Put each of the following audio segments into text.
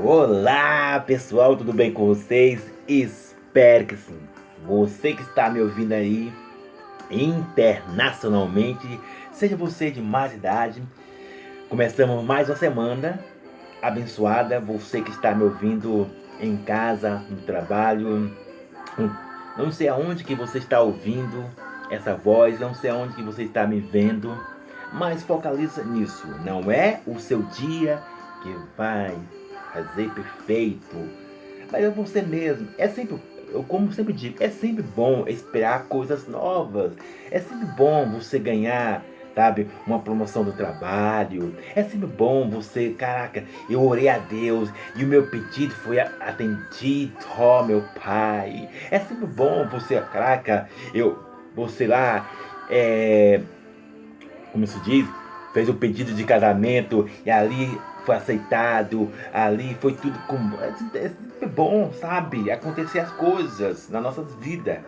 Olá pessoal, tudo bem com vocês? Espero que sim. Você que está me ouvindo aí internacionalmente, seja você de mais idade, começamos mais uma semana abençoada. Você que está me ouvindo em casa, no trabalho, não sei aonde que você está ouvindo essa voz, não sei aonde que você está me vendo, mas focaliza nisso. Não é o seu dia que vai fazer perfeito. Mas é você mesmo. É sempre, eu como sempre digo, é sempre bom esperar coisas novas. É sempre bom você ganhar, sabe, uma promoção do trabalho. É sempre bom você, caraca, eu orei a Deus e o meu pedido foi atendido, ó meu pai. É sempre bom você, caraca, eu, você lá, é, como se diz, fez o pedido de casamento e ali foi aceitado, ali foi tudo como. É, é bom, sabe? Acontecer as coisas na nossa vida.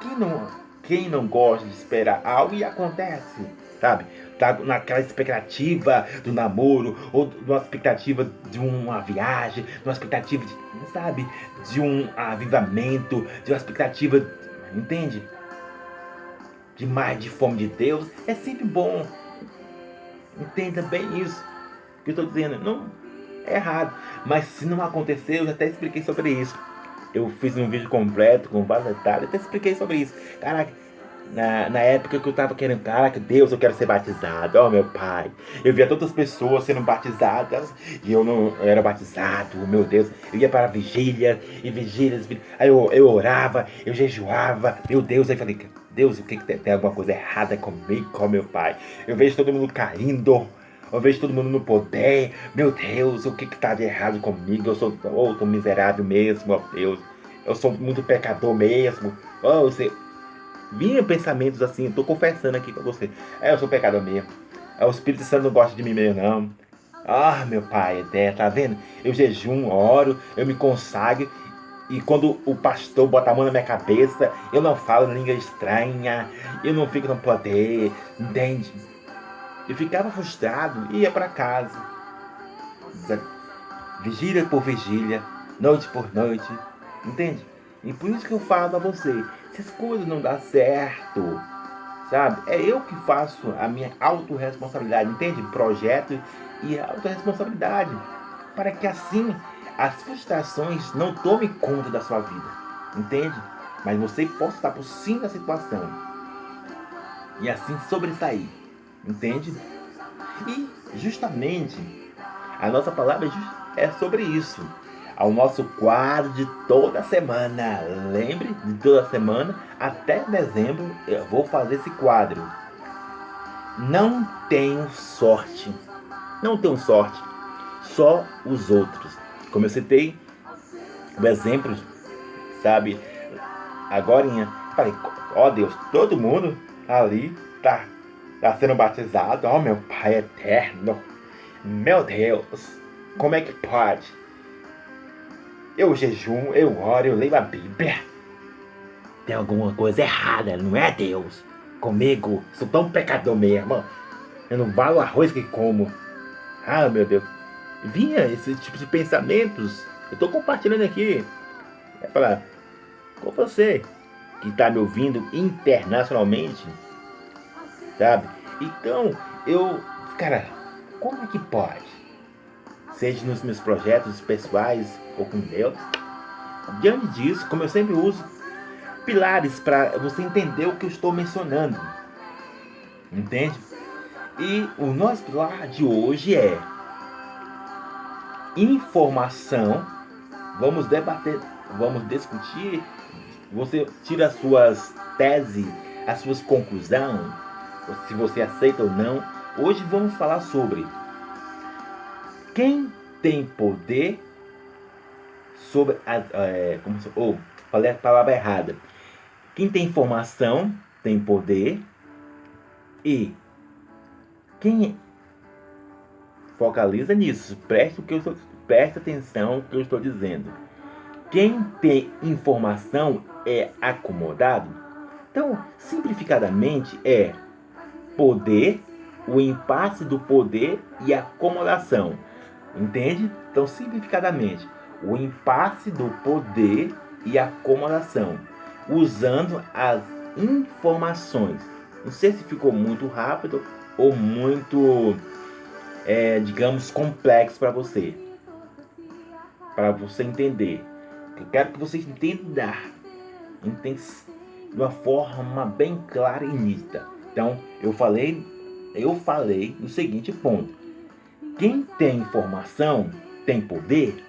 Quem não, quem não gosta de esperar algo e acontece, sabe? Tá naquela expectativa do namoro, ou numa expectativa de uma viagem, numa expectativa de, sabe? De um avivamento, de uma expectativa, entende? De mais de fome de Deus, é sempre bom. Entenda bem isso que eu estou dizendo. Não é errado. Mas se não acontecer, eu já até expliquei sobre isso. Eu fiz um vídeo completo com vários detalhes, até expliquei sobre isso. Caraca, na, na época que eu tava querendo, caraca, Deus, eu quero ser batizado, ó oh, meu pai. Eu via todas as pessoas sendo batizadas e eu não eu era batizado, meu Deus. Eu ia para vigília e vigílias, aí eu, eu orava, eu jejuava, meu Deus. Aí falei, Deus, o que, que tem, tem alguma coisa errada comigo, com meu pai? Eu vejo todo mundo caindo, eu vejo todo mundo no poder. Meu Deus, o que está de errado comigo? Eu sou outro miserável mesmo, ó Deus. Eu sou muito pecador mesmo. Oh, você... Vinha pensamentos assim, estou confessando aqui com você. É, eu sou pecador mesmo. É, o Espírito Santo não gosta de mim mesmo, não. Ah, meu pai, é, tá vendo? Eu jejum, oro, eu me consagro. E quando o pastor bota a mão na minha cabeça, eu não falo língua estranha, eu não fico no poder, entende? E ficava frustrado e ia para casa. Vigília por vigília, noite por noite, entende? E por isso que eu falo a você, se as coisas não dão certo, sabe? É eu que faço a minha autorresponsabilidade, entende? Projeto e autorresponsabilidade, para que assim as frustrações não tomem conta da sua vida, entende? Mas você possa estar por cima da situação e assim sobressair. Entende? E justamente a nossa palavra é sobre isso. Ao nosso quadro de toda semana. Lembre de toda semana, até dezembro eu vou fazer esse quadro. Não tenho sorte. Não tenho sorte. Só os outros. Como eu citei, o exemplo, sabe? Agora, falei, ó Deus, todo mundo ali tá está sendo batizado. Oh, meu Pai eterno. Meu Deus, como é que pode? Eu jejum, eu oro, eu leio a Bíblia. Tem alguma coisa errada, não é Deus? Comigo, sou tão pecador mesmo. Eu não valo o arroz que como. Ah, meu Deus. Vinha esse tipo de pensamentos. Eu estou compartilhando aqui. É falar com você que está me ouvindo internacionalmente sabe? Então, eu, cara, como é que pode? Seja nos meus projetos pessoais ou com Deus. Diante disso, como eu sempre uso, pilares para você entender o que eu estou mencionando. Entende? E o nosso pilar de hoje é informação. Vamos debater, vamos discutir. Você tira as suas teses, as suas conclusões se você aceita ou não. Hoje vamos falar sobre quem tem poder sobre as. É, como se, ou, falei a palavra errada. Quem tem informação tem poder e quem focaliza nisso, preste, o que eu estou, preste atenção no que eu estou dizendo. Quem tem informação é acomodado. Então, simplificadamente, é poder, o impasse do poder e acomodação. Entende? Então, simplificadamente, o impasse do poder e acomodação, usando as informações. Não sei se ficou muito rápido ou muito, é, digamos, complexo para você. Para você entender. Eu quero que você entenda, entenda de uma forma bem clara e nítida. Então, eu falei, eu falei no seguinte ponto. Quem tem informação tem poder.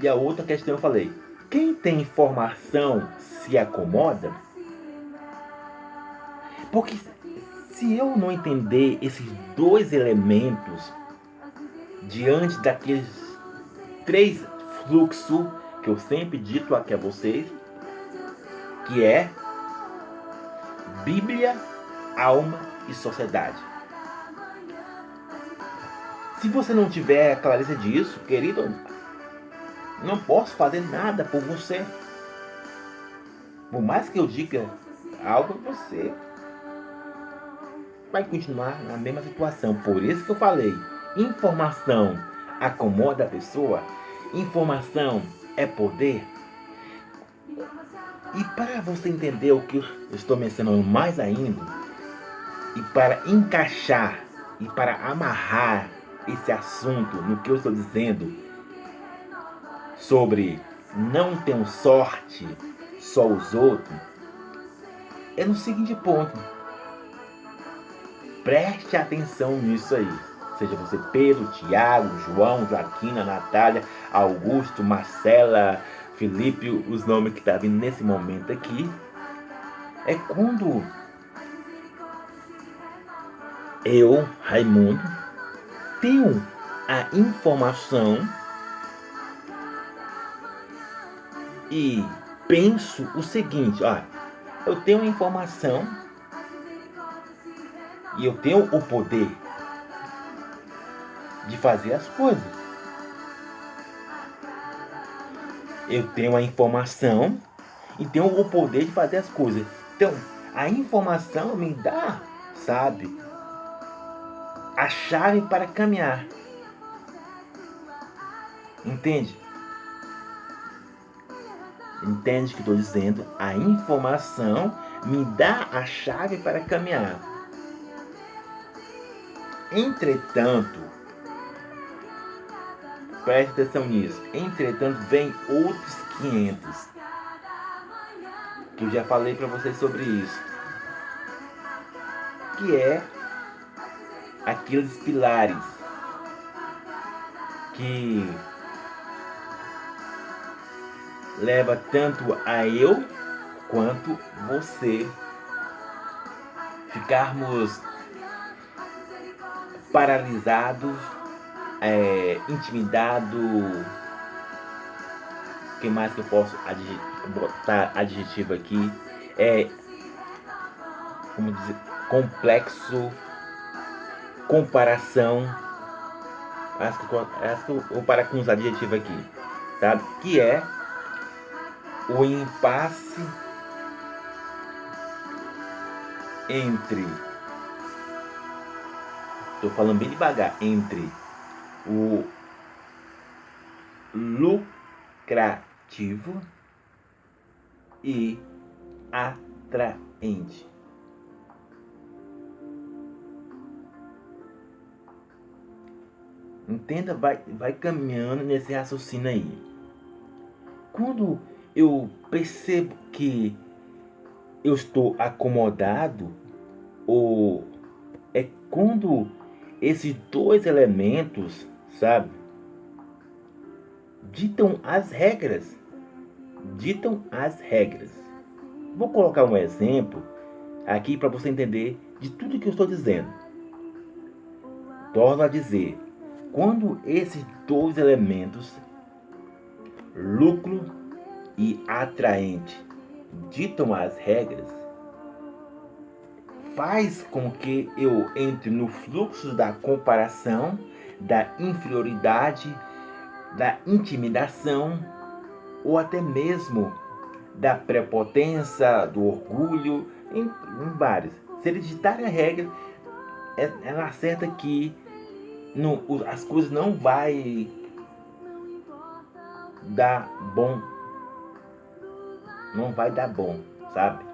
E a outra questão eu falei, quem tem informação se acomoda? Porque se eu não entender esses dois elementos diante daqueles três fluxos que eu sempre dito aqui a vocês, que é Bíblia, alma e sociedade. Se você não tiver clareza disso, querido, não posso fazer nada por você. Por mais que eu diga algo, você vai continuar na mesma situação. Por isso que eu falei, informação acomoda a pessoa, informação é poder. E para você entender o que eu estou mencionando mais ainda, e para encaixar e para amarrar esse assunto no que eu estou dizendo sobre não ter sorte só os outros, é no seguinte ponto. Preste atenção nisso aí. Seja você Pedro, Tiago, João, Joaquina, Natália, Augusto, Marcela, Felipe, os nomes que estão tá vindo nesse momento aqui. É quando eu, Raimundo, tenho a informação e penso o seguinte, ó, eu tenho a informação e eu tenho o poder de fazer as coisas. Eu tenho a informação e tenho o poder de fazer as coisas. Então, a informação me dá, sabe, a chave para caminhar. Entende? Entende o que estou dizendo? A informação me dá a chave para caminhar. Entretanto, preste atenção nisso. Entretanto, vem outros 500. Que eu já falei para vocês sobre isso. Que é aqueles pilares que leva tanto a eu quanto você ficarmos paralisados, é, intimidado. Que mais que eu posso botar adjetivo aqui? É como dizer, complexo comparação. Acho que, acho que vou parar com os adjetivos aqui, tá? Que é o impasse entre. Estou falando bem devagar. Entre o lucrativo e atraente. Entenda, vai, vai caminhando nesse raciocínio aí. Quando eu percebo que eu estou acomodado, ou é quando esses dois elementos, sabe, ditam as regras. Ditam as regras. Vou colocar um exemplo aqui para você entender de tudo que eu estou dizendo. Torno a dizer, quando esses dois elementos, lucro e atraente, ditam as regras, faz com que eu entre no fluxo da comparação, da inferioridade, da intimidação ou até mesmo da prepotência, do orgulho, em, em vários. Se ele ditar a regra, é, ela acerta que não, as coisas não vai dar bom. Não vai dar bom, sabe?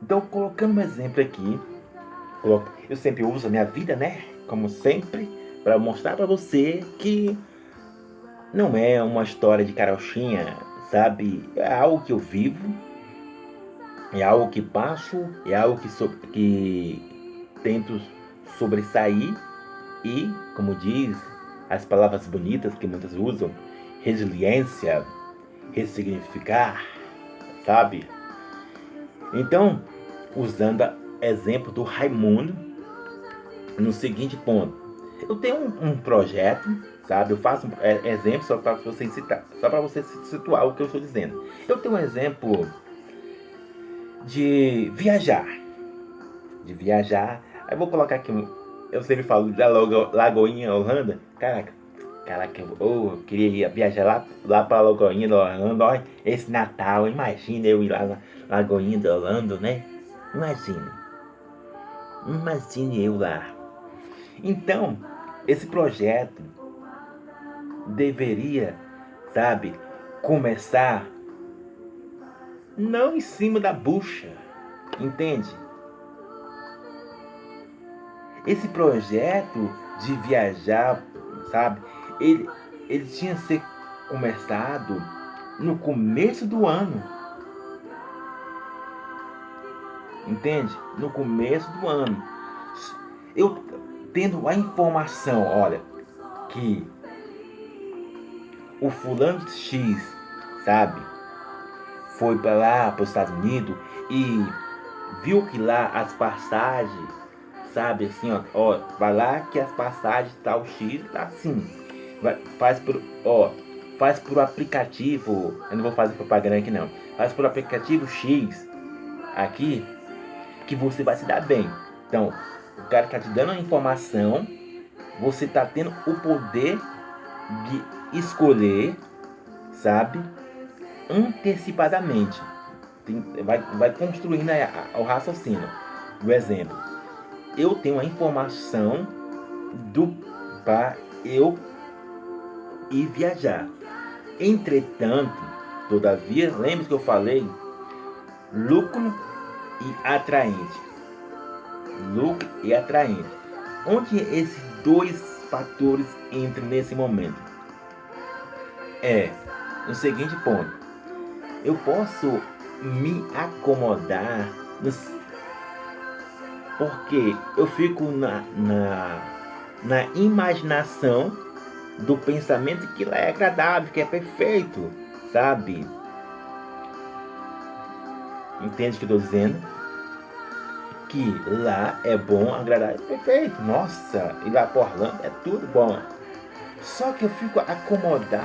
Então, colocando um exemplo aqui, eu sempre uso a minha vida, né? Como sempre, para mostrar para você que não é uma história de carochinha, sabe? É algo que eu vivo, é algo que passo, é algo que, so, que tento sobressair e, como diz as palavras bonitas que muitas usam, resiliência, ressignificar, sabe? Então, usando exemplo do Raimundo, no seguinte ponto, eu tenho um, um projeto, sabe? Eu faço um é, exemplo só para você citar, só para você situar o que eu estou dizendo. Eu tenho um exemplo de viajar, de viajar. Aí vou colocar aqui, eu sempre falo da Lagoinha Holanda. Caraca, caraca, eu, eu queria viajar lá, lá para Lagoinha da Holanda. Esse Natal, imagina eu ir lá na Lagoinha da Holanda, né? Imagina. Imagine eu lá. Então, esse projeto deveria, sabe, começar não em cima da bucha, entende? Esse projeto de viajar, sabe, ele, ele tinha ser começado no começo do ano. Entende? No começo do ano. Eu tendo a informação, olha, que o fulano X, sabe, foi para lá, para os Estados Unidos e viu que lá as passagens, sabe, assim, ó, ó vai lá que as passagens tal X tá assim, vai, faz por, ó, faz por aplicativo, eu não vou fazer propaganda aqui não, faz por aplicativo X aqui que você vai se dar bem. Então, o cara está te dando a informação, você está tendo o poder de escolher, sabe? Antecipadamente. Tem, vai, vai construindo o raciocínio. O exemplo. Eu tenho a informação do para eu ir viajar. Entretanto, todavia, lembre que eu falei lucro e atraente. Lucro e atraente. Onde esses dois fatores entram nesse momento? É no seguinte ponto. Eu posso me acomodar nos... porque eu fico na, na, na imaginação do pensamento que lá é agradável, que é perfeito, sabe? Entende o que eu estou dizendo? Que lá é bom, agradável, perfeito. Nossa, e lá por Orlando é tudo bom. Só que eu fico acomodado